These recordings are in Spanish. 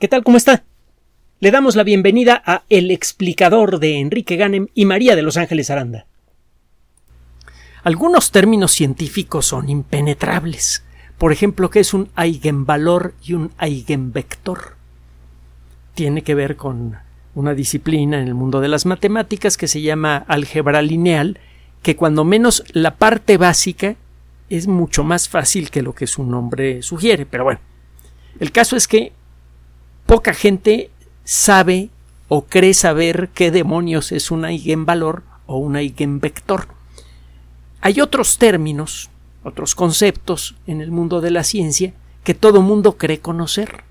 ¿Qué tal? ¿Cómo está? Le damos la bienvenida a El explicador de Enrique Ganem y María de Los Ángeles Aranda. Algunos términos científicos son impenetrables. Por ejemplo, ¿qué es un eigenvalor y un eigenvector? Tiene que ver con una disciplina en el mundo de las matemáticas que se llama álgebra lineal, que cuando menos la parte básica es mucho más fácil que lo que su nombre sugiere. Pero bueno, el caso es que poca gente sabe o cree saber qué demonios es un eigenvalor o un eigenvector. Hay otros términos, otros conceptos en el mundo de la ciencia que todo mundo cree conocer.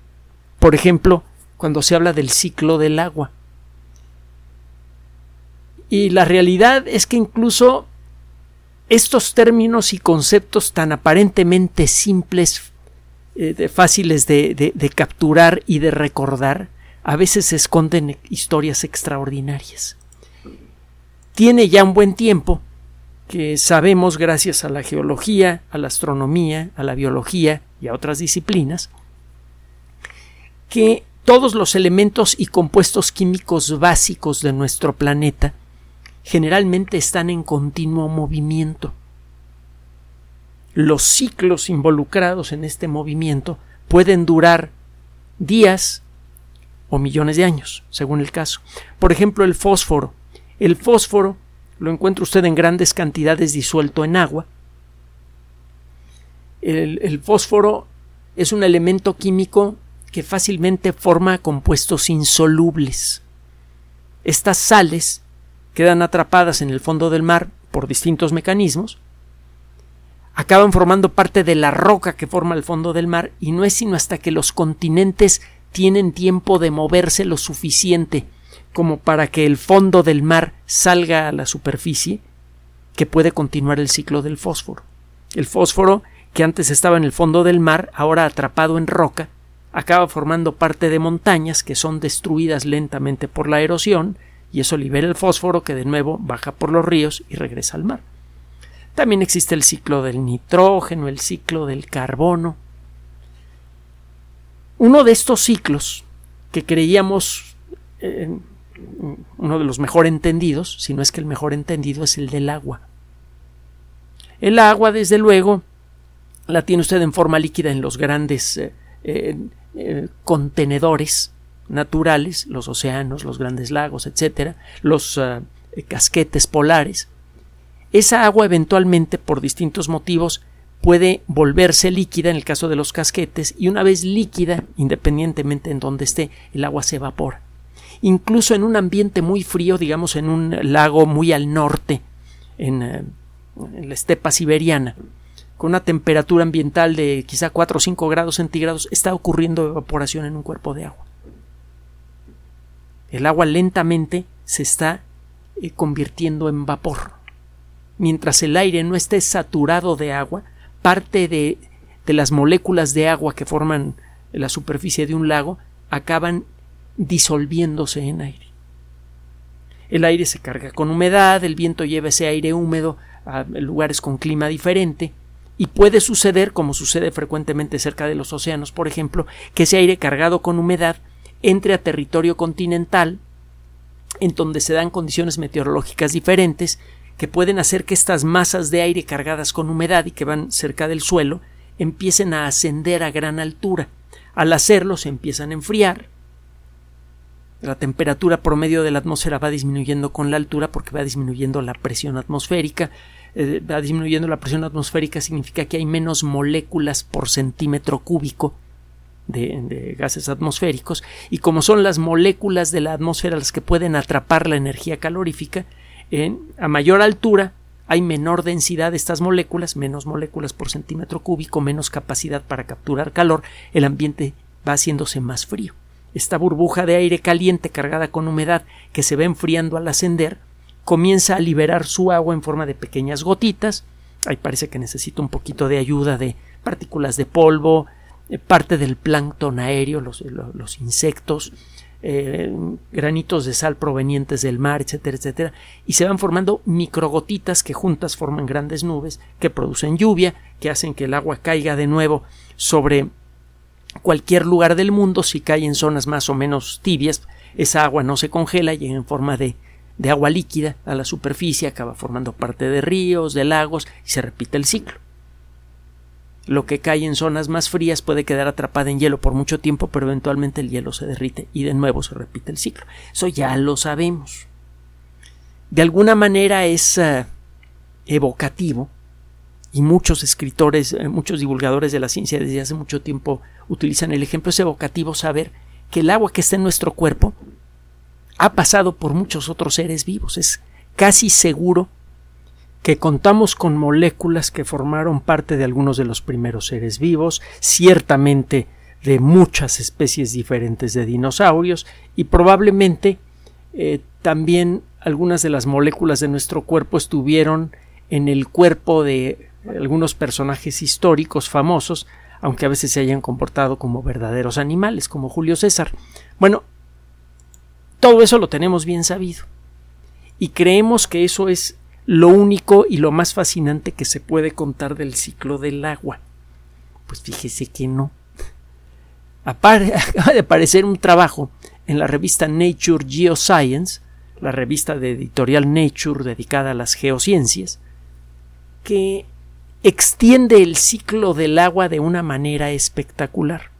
Por ejemplo, cuando se habla del ciclo del agua. Y la realidad es que incluso estos términos y conceptos tan aparentemente simples eh, fáciles de, de capturar y de recordar, a veces se esconden historias extraordinarias. Tiene ya un buen tiempo que sabemos, gracias a la geología, a la astronomía, a la biología y a otras disciplinas, que todos los elementos y compuestos químicos básicos de nuestro planeta generalmente están en continuo movimiento los ciclos involucrados en este movimiento pueden durar días o millones de años, según el caso. Por ejemplo, el fósforo. El fósforo lo encuentra usted en grandes cantidades disuelto en agua. El, fósforo es un elemento químico que fácilmente forma compuestos insolubles. Estas sales quedan atrapadas en el fondo del mar por distintos mecanismos acaban formando parte de la roca que forma el fondo del mar y no es sino hasta que los continentes tienen tiempo de moverse lo suficiente como para que el fondo del mar salga a la superficie que puede continuar el ciclo del fósforo. El fósforo, que antes estaba en el fondo del mar, ahora atrapado en roca, acaba formando parte de montañas que son destruidas lentamente por la erosión, y eso libera el fósforo que de nuevo baja por los ríos y regresa al mar. También existe el ciclo del nitrógeno, el ciclo del carbono. Uno de estos ciclos que creíamos eh, uno de los mejor entendidos, si no es que el mejor entendido, es el del agua. El agua, desde luego, la tiene usted en forma líquida en los grandes eh, eh, contenedores naturales, los océanos, los grandes lagos, etcétera, los casquetes polares esa agua eventualmente, por distintos motivos, puede volverse líquida en el caso de los casquetes y una vez líquida, independientemente en donde esté, el agua se evapora. Incluso en un ambiente muy frío, digamos en un lago muy al norte, en, eh, la estepa siberiana, con una temperatura ambiental de quizá 4 o 5 grados centígrados, está ocurriendo evaporación en un cuerpo de agua. El agua lentamente se está eh, convirtiendo en vapor mientras el aire no esté saturado de agua, parte de, las moléculas de agua que forman la superficie de un lago acaban disolviéndose en aire. El aire se carga con humedad, el viento lleva ese aire húmedo a lugares con clima diferente, y puede suceder, como sucede frecuentemente cerca de los océanos, por ejemplo, que ese aire cargado con humedad entre a territorio continental, en donde se dan condiciones meteorológicas diferentes, que pueden hacer que estas masas de aire cargadas con humedad y que van cerca del suelo empiecen a ascender a gran altura. Al hacerlo se empiezan a enfriar. La temperatura promedio de la atmósfera va disminuyendo con la altura porque va disminuyendo la presión atmosférica. Eh, va disminuyendo la presión atmosférica significa que hay menos moléculas por centímetro cúbico de, de, gases atmosféricos y como son las moléculas de la atmósfera las que pueden atrapar la energía calorífica, a mayor altura hay menor densidad de estas moléculas, menos moléculas por centímetro cúbico, menos capacidad para capturar calor, el ambiente va haciéndose más frío. Esta burbuja de aire caliente cargada con humedad que se va enfriando al ascender comienza a liberar su agua en forma de pequeñas gotitas. Ahí parece que necesita un poquito de ayuda de partículas de polvo, eh, parte del plancton aéreo, los insectos, eh, granitos de sal provenientes del mar, etcétera, etcétera, y se van formando microgotitas que juntas forman grandes nubes que producen lluvia, que hacen que el agua caiga de nuevo sobre cualquier lugar del mundo, si cae en zonas más o menos tibias, esa agua no se congela, llega en forma de, de agua líquida a la superficie, acaba formando parte de ríos, de lagos y se repite el ciclo. Lo que cae en zonas más frías puede quedar atrapada en hielo por mucho tiempo, pero eventualmente el hielo se derrite y de nuevo se repite el ciclo. Eso ya lo sabemos. De alguna manera es eh, evocativo y muchos escritores, eh, muchos divulgadores de la ciencia desde hace mucho tiempo utilizan el ejemplo, es evocativo saber que el agua que está en nuestro cuerpo ha pasado por muchos otros seres vivos. Es casi seguro que contamos con moléculas que formaron parte de algunos de los primeros seres vivos, ciertamente de muchas especies diferentes de dinosaurios y probablemente eh, también algunas de las moléculas de nuestro cuerpo estuvieron en el cuerpo de algunos personajes históricos famosos, aunque a veces se hayan comportado como verdaderos animales, como Julio César. Bueno, todo eso lo tenemos bien sabido. Y creemos que eso es lo único y lo más fascinante que se puede contar del ciclo del agua. Pues fíjese que no. Acaba de aparecer un trabajo en la revista Nature Geoscience, la revista de editorial Nature dedicada a las geociencias, que extiende el ciclo del agua de una manera espectacular.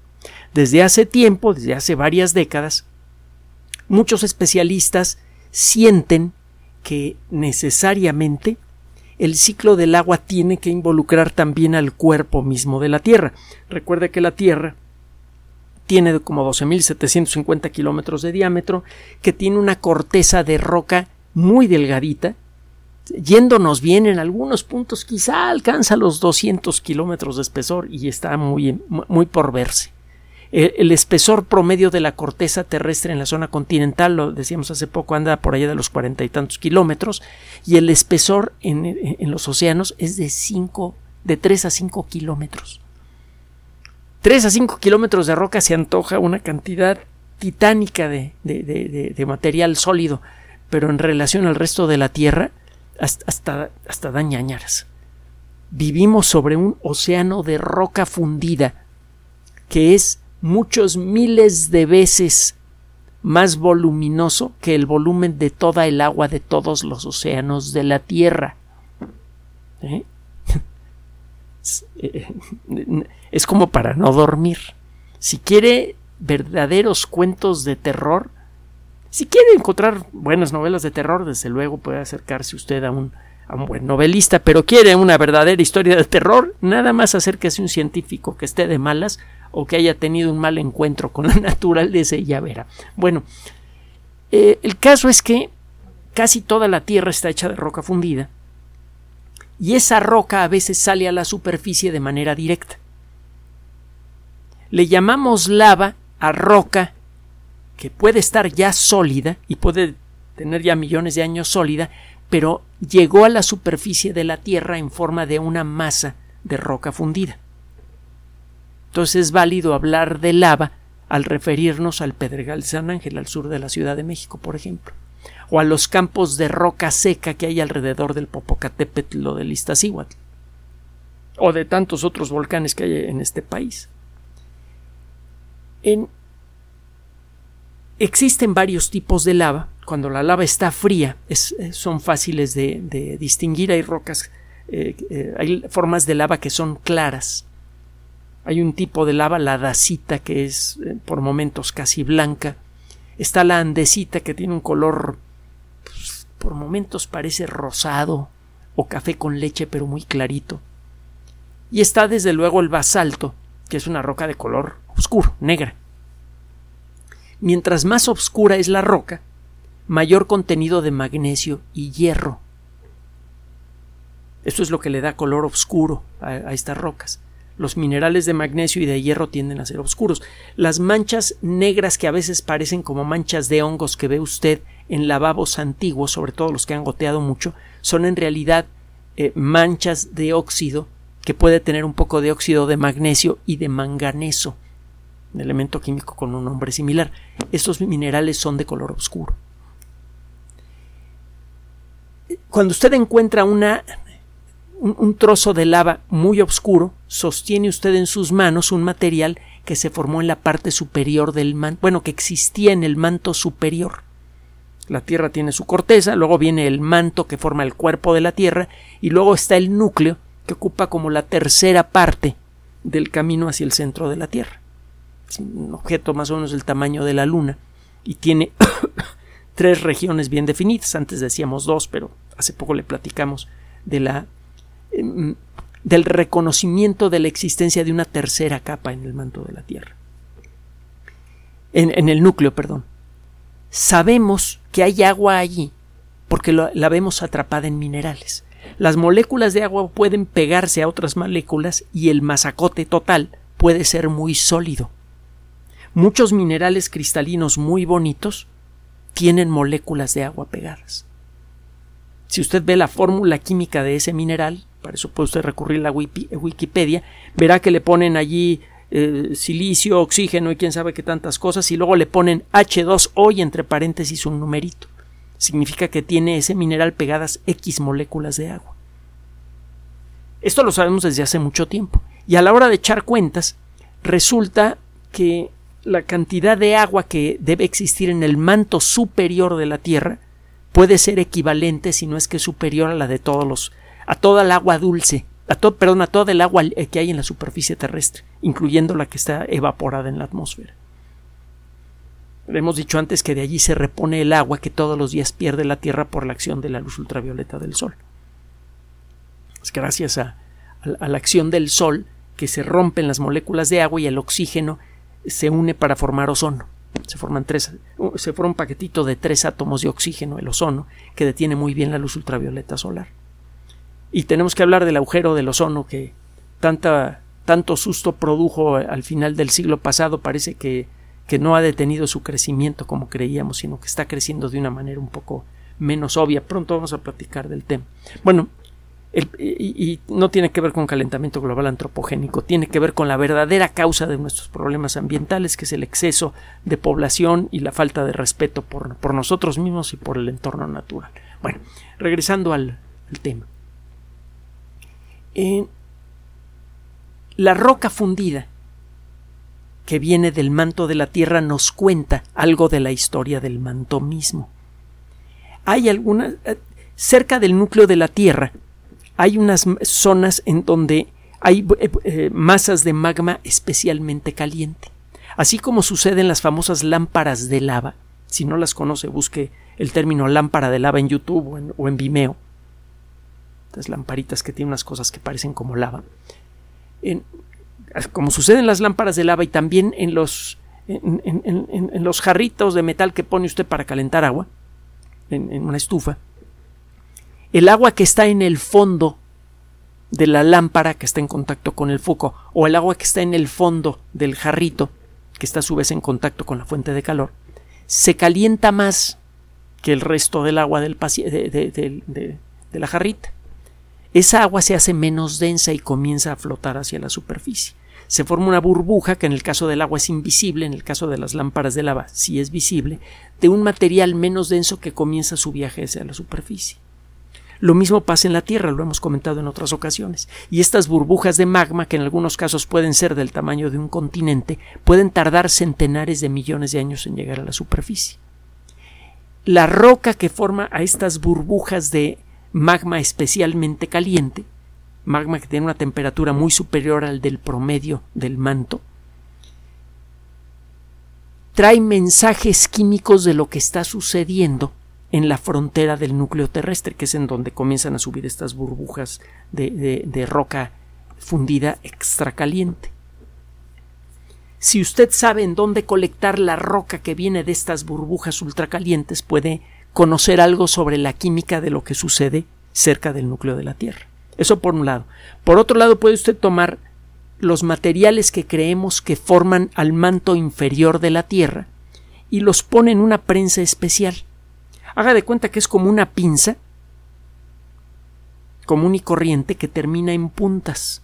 Desde hace tiempo, desde hace varias décadas, muchos especialistas sienten que necesariamente el ciclo del agua tiene que involucrar también al cuerpo mismo de la Tierra. Recuerde que la Tierra tiene como 12.750 kilómetros de diámetro, que tiene una corteza de roca muy delgadita, yéndonos bien en algunos puntos quizá alcanza los 200 kilómetros de espesor y está muy, muy por verse. El, espesor promedio de la corteza terrestre en la zona continental, lo decíamos hace poco, anda por allá de los cuarenta y tantos kilómetros, y el espesor en, los océanos es de cinco, de 3 a 5 kilómetros. 3 a 5 kilómetros de roca se antoja una cantidad titánica de, de, material sólido, pero en relación al resto de la Tierra, hasta, hasta, hasta dañañaras. Vivimos sobre un océano de roca fundida, que es muchos miles de veces más voluminoso que el volumen de toda el agua de todos los océanos de la Tierra. ¿Eh? Es como para no dormir. Si quiere verdaderos cuentos de terror, si quiere encontrar buenas novelas de terror, desde luego puede acercarse usted a un, a un buen novelista, pero quiere una verdadera historia de terror, nada más acérquese a un científico que esté de malas o que haya tenido un mal encuentro con la naturaleza y ya verá. Bueno, eh, el caso es que casi toda la Tierra está hecha de roca fundida y esa roca a veces sale a la superficie de manera directa. Le llamamos lava a roca que puede estar ya sólida y puede tener ya millones de años sólida, pero llegó a la superficie de la Tierra en forma de una masa de roca fundida. Entonces es válido hablar de lava al referirnos al Pedregal San Ángel, al sur de la Ciudad de México, por ejemplo, o a los campos de roca seca que hay alrededor del Popocatépetl o del Iztaccíhuatl, o de tantos otros volcanes que hay en este país. Existen varios tipos de lava. Cuando la lava está fría, son fáciles de, distinguir. Hay rocas, eh, eh, hay formas de lava que son claras hay un tipo de lava, la dacita, que es eh, por momentos casi blanca. Está la andesita, que tiene un color, pues, por momentos parece rosado o café con leche, pero muy clarito. Y está desde luego el basalto, que es una roca de color oscuro, negra. Mientras más oscura es la roca, mayor contenido de magnesio y hierro. Esto es lo que le da color oscuro a estas rocas. Los minerales de magnesio y de hierro tienden a ser oscuros. Las manchas negras que a veces parecen como manchas de hongos que ve usted en lavabos antiguos, sobre todo los que han goteado mucho, son en realidad eh, manchas de óxido que puede tener un poco de óxido de magnesio y de manganeso, elemento químico con un nombre similar. Estos minerales son de color oscuro. Cuando usted encuentra una un, trozo de lava muy oscuro, sostiene usted en sus manos un material que se formó en la parte superior del manto, bueno, que existía en el manto superior. La Tierra tiene su corteza, luego viene el manto que forma el cuerpo de la Tierra y luego está el núcleo que ocupa como la tercera parte del camino hacia el centro de la Tierra. Es un objeto más o menos del tamaño de la Luna y tiene tres regiones bien definidas. Antes decíamos dos, pero hace poco le platicamos de la em, del reconocimiento de la existencia de una tercera capa en el manto de la Tierra. En, el núcleo, perdón. Sabemos que hay agua allí porque la vemos atrapada en minerales. Las moléculas de agua pueden pegarse a otras moléculas y el masacote total puede ser muy sólido. Muchos minerales cristalinos muy bonitos tienen moléculas de agua pegadas. Si usted ve la fórmula química de ese mineral, para eso puede usted recurrir a la Wikipedia, verá que le ponen allí eh, silicio, oxígeno y quién sabe qué tantas cosas, y luego le ponen H2O y entre paréntesis un numerito. Significa que tiene ese mineral pegadas X moléculas de agua. Esto lo sabemos desde hace mucho tiempo. Y a la hora de echar cuentas, resulta que la cantidad de agua que debe existir en el manto superior de la Tierra puede ser equivalente, si no es que superior a la de todos los, a toda el agua dulce, a perdón, a toda el agua que hay en la superficie terrestre, incluyendo la que está evaporada en la atmósfera. Hemos dicho antes que de allí se repone el agua que todos los días pierde la Tierra por la acción de la luz ultravioleta del Sol. Es gracias a la acción del Sol que se rompen las moléculas de agua y el oxígeno se une para formar ozono. Se forman tres, se forma un paquetito de tres átomos de oxígeno, el ozono, que detiene muy bien la luz ultravioleta solar. Y tenemos que hablar del agujero del ozono que tanta, tanto susto produjo al final del siglo pasado. Parece que, que no ha detenido su crecimiento como creíamos, sino que está creciendo de una manera un poco menos obvia. Pronto vamos a platicar del tema. Bueno, y, no tiene que ver con calentamiento global antropogénico, tiene que ver con la verdadera causa de nuestros problemas ambientales, que es el exceso de población y la falta de respeto por, nosotros mismos y por el entorno natural. Bueno, regresando al, tema. la roca fundida que viene del manto de la Tierra nos cuenta algo de la historia del manto mismo. Hay algunas eh, cerca del núcleo de la Tierra hay unas zonas en donde hay eh, eh, masas de magma especialmente caliente. Así como sucede en las famosas lámparas de lava. Si no las conoce, busque el término lámpara de lava en YouTube o en, Vimeo. Estas lamparitas que tienen unas cosas que parecen como lava. como sucede en las lámparas de lava y también en los, en los jarritos de metal que pone usted para calentar agua, en una estufa, el agua que está en el fondo de la lámpara que está en contacto con el foco o el agua que está en el fondo del jarrito que está a su vez en contacto con la fuente de calor se calienta más que el resto del agua del de, de la jarrita. Esa agua se hace menos densa y comienza a flotar hacia la superficie. Se forma una burbuja que en el caso del agua es invisible, en el caso de las lámparas de lava sí es visible, de un material menos denso que comienza su viaje hacia la superficie. Lo mismo pasa en la Tierra, lo hemos comentado en otras ocasiones, y estas burbujas de magma, que en algunos casos pueden ser del tamaño de un continente, pueden tardar centenares de millones de años en llegar a la superficie. La roca que forma a estas burbujas de magma especialmente caliente, magma que tiene una temperatura muy superior al del promedio del manto, trae mensajes químicos de lo que está sucediendo en la frontera del núcleo terrestre, que es en donde comienzan a subir estas burbujas de, roca fundida extracaliente. Si usted sabe en dónde colectar la roca que viene de estas burbujas ultracalientes, puede conocer algo sobre la química de lo que sucede cerca del núcleo de la Tierra. Eso por un lado. Por otro lado, puede usted tomar los materiales que creemos que forman al manto inferior de la Tierra y los pone en una prensa especial. Haga de cuenta que es como una pinza común y corriente que termina en puntas,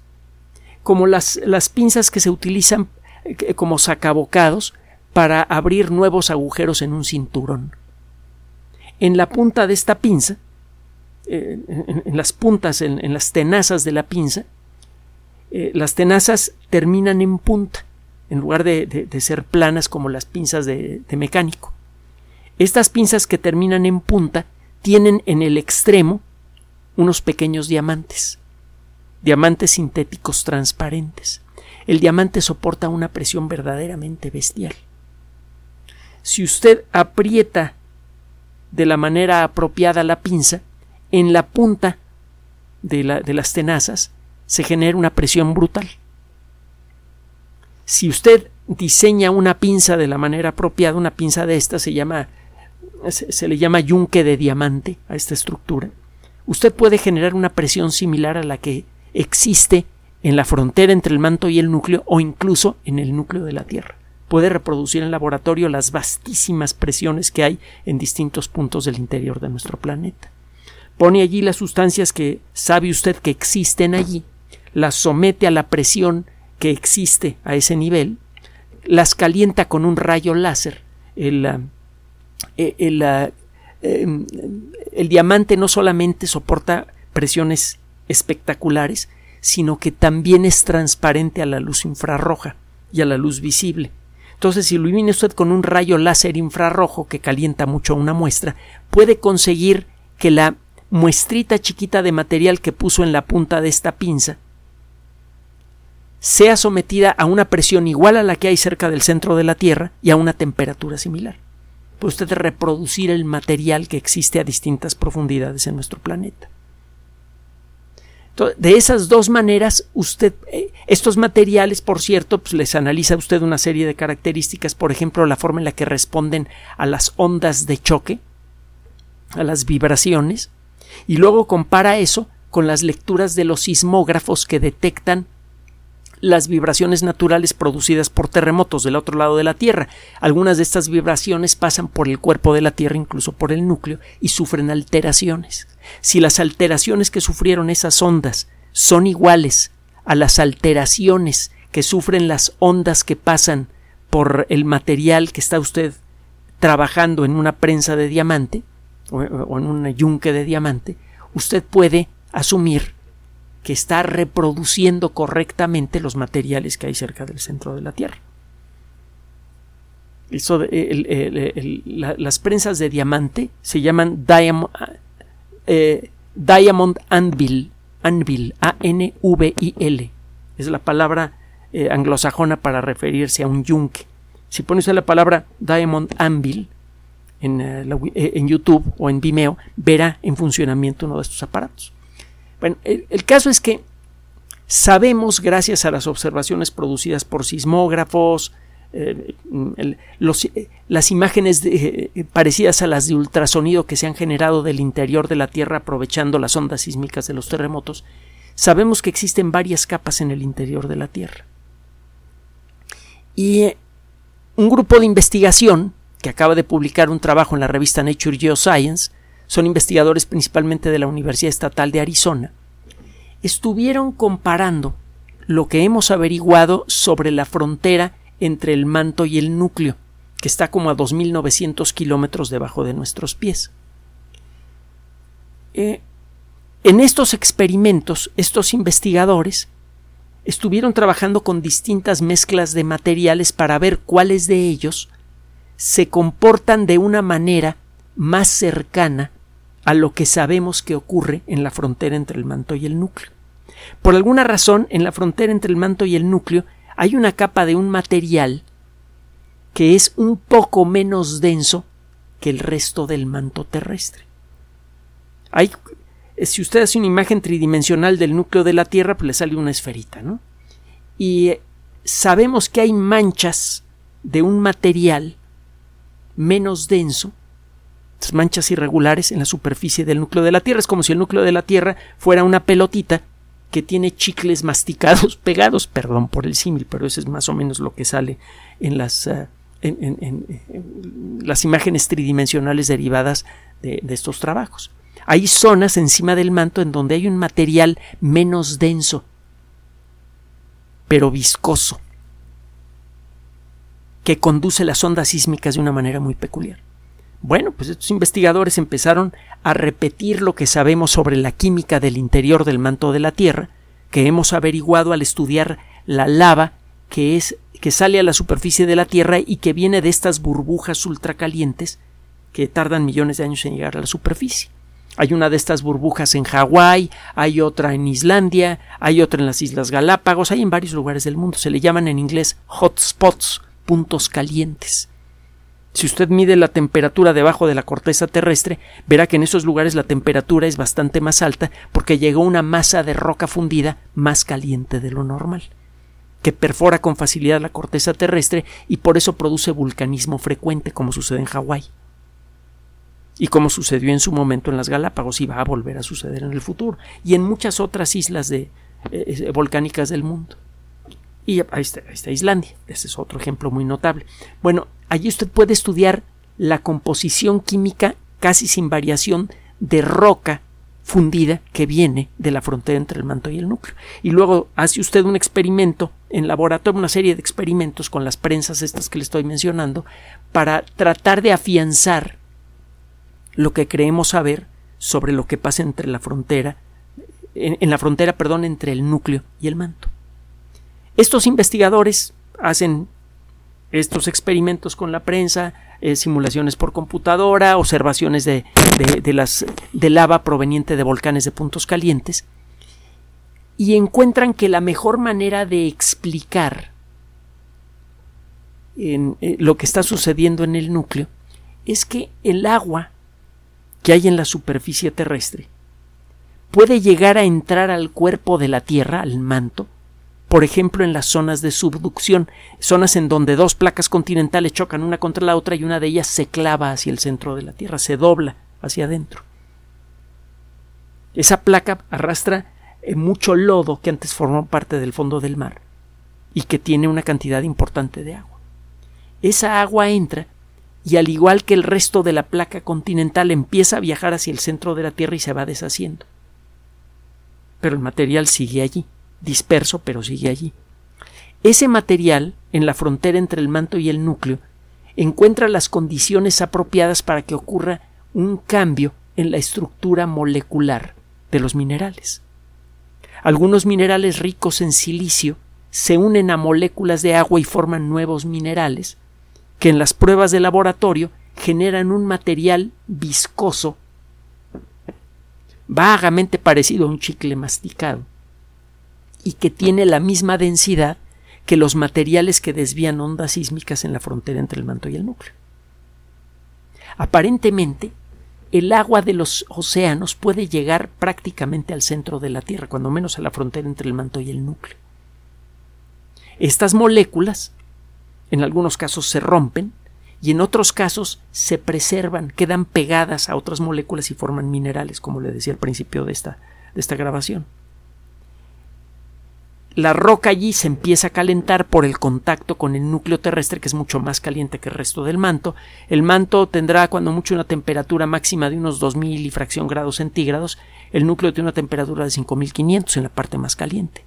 como las, las pinzas que se utilizan eh, como sacabocados para abrir nuevos agujeros en un cinturón. En la punta de esta pinza, eh, en, las puntas, en, las tenazas de la pinza, eh, las tenazas terminan en punta en lugar de, ser planas como las pinzas de, de mecánico. Estas pinzas que terminan en punta tienen en el extremo unos pequeños diamantes, diamantes sintéticos transparentes. El diamante soporta una presión verdaderamente bestial. Si usted aprieta de la manera apropiada la pinza, en la punta de, las tenazas se genera una presión brutal. Si usted diseña una pinza de la manera apropiada, una pinza de esta se llama se, le llama yunque de diamante a esta estructura. Usted puede generar una presión similar a la que existe en la frontera entre el manto y el núcleo o incluso en el núcleo de la Tierra. Puede reproducir en laboratorio las vastísimas presiones que hay en distintos puntos del interior de nuestro planeta. Pone allí las sustancias que sabe usted que existen allí, las somete a la presión que existe a ese nivel, las calienta con un rayo láser. El, ah, eh, el, ah, em, el diamante no solamente soporta presiones espectaculares, sino que también es transparente a la luz infrarroja y a la luz visible. Entonces, si ilumina usted con un rayo láser infrarrojo que calienta mucho una muestra, puede conseguir que la muestrita chiquita de material que puso en la punta de esta pinza sea sometida a una presión igual a la que hay cerca del centro de la Tierra y a una temperatura similar. Puede usted reproducir el material que existe a distintas profundidades en nuestro planeta. De esas dos maneras, usted, eh, estos materiales, por cierto, pues les analiza usted una serie de características, por ejemplo, la forma en la que responden a las ondas de choque, a las vibraciones, y luego compara eso con las lecturas de los sismógrafos que detectan las vibraciones naturales producidas por terremotos del otro lado de la Tierra. Algunas de estas vibraciones pasan por el cuerpo de la Tierra, incluso por el núcleo, y sufren alteraciones. Si las alteraciones que sufrieron esas ondas son iguales a las alteraciones que sufren las ondas que pasan por el material que está usted trabajando en una prensa de diamante o en un yunque de diamante, usted puede asumir que está reproduciendo correctamente los materiales que hay cerca del centro de la Tierra. las prensas de diamante se llaman diamond, eh, diamond anvil, anvil, A-N-V-I-L. Es la palabra eh, anglosajona para referirse a un yunque. Si pone usted la palabra diamond anvil en, eh, en YouTube o en Vimeo, verá en funcionamiento uno de estos aparatos. Bueno, el, caso es que sabemos, gracias a las observaciones producidas por sismógrafos, eh, eh, las imágenes eh, parecidas a las de ultrasonido que se han generado del interior de la Tierra aprovechando las ondas sísmicas de los terremotos, sabemos que existen varias capas en el interior de la Tierra. Y un grupo de investigación que acaba de publicar un trabajo en la revista Nature Geoscience son investigadores principalmente de la Universidad Estatal de Arizona, estuvieron comparando lo que hemos averiguado sobre la frontera entre el manto y el núcleo, que está como a 2.900 kilómetros debajo de nuestros pies. Eh, en estos experimentos, estos investigadores estuvieron trabajando con distintas mezclas de materiales para ver cuáles de ellos se comportan de una manera más cercana a lo que sabemos que ocurre en la frontera entre el manto y el núcleo. Por alguna razón, en la frontera entre el manto y el núcleo hay una capa de un material que es un poco menos denso que el resto del manto terrestre. Hay, si usted hace una imagen tridimensional del núcleo de la Tierra, pues le sale una esferita, ¿no? Y sabemos que hay manchas de un material menos denso manchas irregulares en la superficie del núcleo de la Tierra. Es como si el núcleo de la Tierra fuera una pelotita que tiene chicles masticados pegados, perdón por el símil, pero eso es más o menos lo que sale en las, eh, en, las imágenes tridimensionales derivadas de, de estos trabajos. Hay zonas encima del manto en donde hay un material menos denso, pero viscoso, que conduce las ondas sísmicas de una manera muy peculiar. Bueno, pues estos investigadores empezaron a repetir lo que sabemos sobre la química del interior del manto de la Tierra, que hemos averiguado al estudiar la lava que es que sale a la superficie de la Tierra y que viene de estas burbujas ultracalientes que tardan millones de años en llegar a la superficie. Hay una de estas burbujas en Hawái, hay otra en Islandia, hay otra en las Islas Galápagos, hay en varios lugares del mundo. Se le llaman en inglés hotspots, puntos calientes. Si usted mide la temperatura debajo de la corteza terrestre, verá que en esos lugares la temperatura es bastante más alta porque llegó una masa de roca fundida más caliente de lo normal, que perfora con facilidad la corteza terrestre y por eso produce vulcanismo frecuente como sucede en Hawái y como sucedió en su momento en las Galápagos y va a volver a suceder en el futuro y en muchas otras islas de, eh, eh, volcánicas del mundo. Y ahí está, Islandia, ese es otro ejemplo muy notable. Bueno, allí usted puede estudiar la composición química casi sin variación de roca fundida que viene de la frontera entre el manto y el núcleo. Y luego hace usted un experimento en laboratorio, una serie de experimentos con las prensas estas que le estoy mencionando, para tratar de afianzar lo que creemos saber sobre lo que pasa entre la frontera, en, la frontera, perdón, entre el núcleo y el manto. Estos investigadores hacen estos experimentos con la prensa, eh, simulaciones por computadora, observaciones de, de, las, de lava proveniente de volcanes de puntos calientes, y encuentran que la mejor manera de explicar en, eh, lo que está sucediendo en el núcleo es que el agua que hay en la superficie terrestre puede llegar a entrar al cuerpo de la Tierra, al manto, por ejemplo en las zonas de subducción, zonas en donde dos placas continentales chocan una contra la otra y una de ellas se clava hacia el centro de la Tierra, se dobla hacia adentro. Esa placa arrastra eh, mucho lodo que antes formó parte del fondo del mar y que tiene una cantidad importante de agua. Esa agua entra y al igual que el resto de la placa continental empieza a viajar hacia el centro de la Tierra y se va deshaciendo. Pero el material sigue allí, disperso, pero sigue allí. Ese material, en la frontera entre el manto y el núcleo, encuentra las condiciones apropiadas para que ocurra un cambio en la estructura molecular de los minerales. Algunos minerales ricos en silicio se unen a moléculas de agua y forman nuevos minerales, que en las pruebas de laboratorio generan un material viscoso vagamente parecido a un chicle masticado y que tiene la misma densidad que los materiales que desvían ondas sísmicas en la frontera entre el manto y el núcleo. Aparentemente, el agua de los océanos puede llegar prácticamente al centro de la Tierra, cuando menos a la frontera entre el manto y el núcleo. Estas moléculas en algunos casos se rompen y en otros casos se preservan, quedan pegadas a otras moléculas y forman minerales, como le decía al principio de esta, de esta grabación. La roca allí se empieza a calentar por el contacto con el núcleo terrestre, que es mucho más caliente que el resto del manto. El manto tendrá, cuando mucho, una temperatura máxima de unos 2000 y fracción grados centígrados. El núcleo tiene una temperatura de 5500 en la parte más caliente.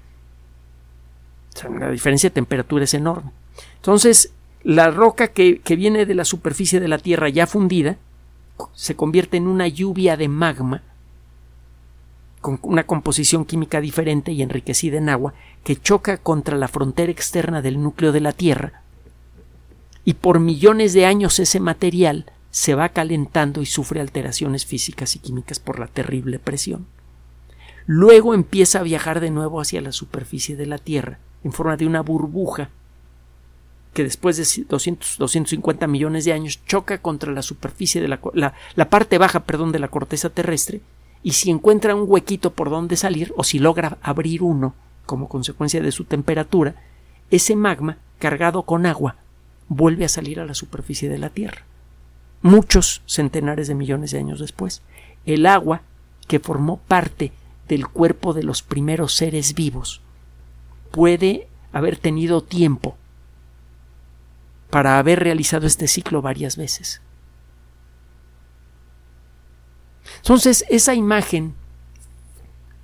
la diferencia de temperatura es enorme. Entonces, la roca que, viene de la superficie de la Tierra ya fundida se convierte en una lluvia de magma con una composición química diferente y enriquecida en agua que choca contra la frontera externa del núcleo de la Tierra y por millones de años ese material se va calentando y sufre alteraciones físicas y químicas por la terrible presión. Luego empieza a viajar de nuevo hacia la superficie de la Tierra en forma de una burbuja que después de 200, 250 millones de años choca contra la superficie de la, la, parte baja, perdón, de la corteza terrestre y si encuentra un huequito por donde salir o si logra abrir uno como consecuencia de su temperatura, ese magma cargado con agua vuelve a salir a la superficie de la Tierra. Muchos centenares de millones de años después, el agua que formó parte del cuerpo de los primeros seres vivos puede haber tenido tiempo para haber realizado este ciclo varias veces. Entonces, esa imagen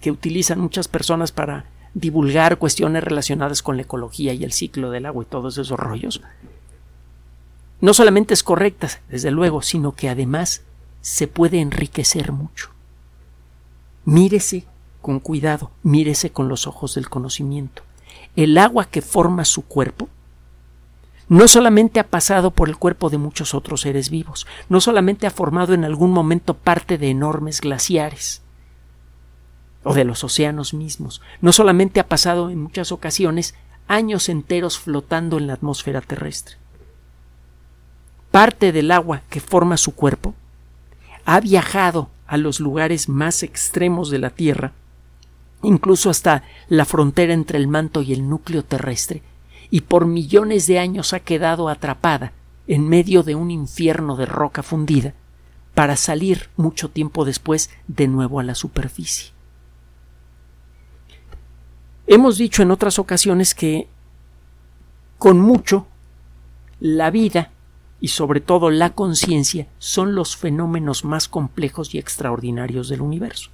que utilizan muchas personas para divulgar cuestiones relacionadas con la ecología y el ciclo del agua y todos esos rollos, no solamente es correcta, desde luego, sino que además se puede enriquecer mucho. Mírese con cuidado, mírese con los ojos del conocimiento. El agua que forma su cuerpo no solamente ha pasado por el cuerpo de muchos otros seres vivos, no solamente ha formado en algún momento parte de enormes glaciares o de los océanos mismos, no solamente ha pasado en muchas ocasiones años enteros flotando en la atmósfera terrestre. Parte del agua que forma su cuerpo ha viajado a los lugares más extremos de la Tierra, incluso hasta la frontera entre el manto y el núcleo terrestre, y por millones de años ha quedado atrapada en medio de un infierno de roca fundida para salir mucho tiempo después de nuevo a la superficie. Hemos dicho en otras ocasiones que con mucho la vida y sobre todo la conciencia son los fenómenos más complejos y extraordinarios del universo.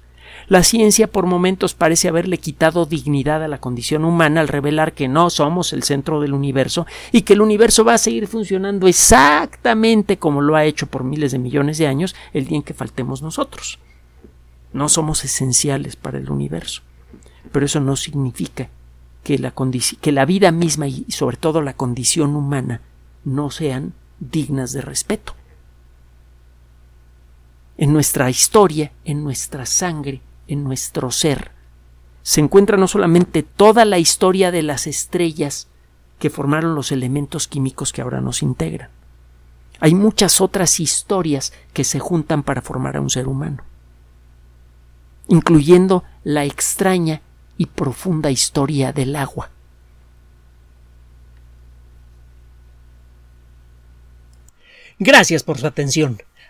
La ciencia por momentos parece haberle quitado dignidad a la condición humana al revelar que no somos el centro del universo y que el universo va a seguir funcionando exactamente como lo ha hecho por miles de millones de años el día en que faltemos nosotros. No somos esenciales para el universo, pero eso no significa que la, que la vida misma y sobre todo la condición humana no sean dignas de respeto. En nuestra historia, en nuestra sangre, en nuestro ser, se encuentra no solamente toda la historia de las estrellas que formaron los elementos químicos que ahora nos integran. Hay muchas otras historias que se juntan para formar a un ser humano, incluyendo la extraña y profunda historia del agua. Gracias por su atención.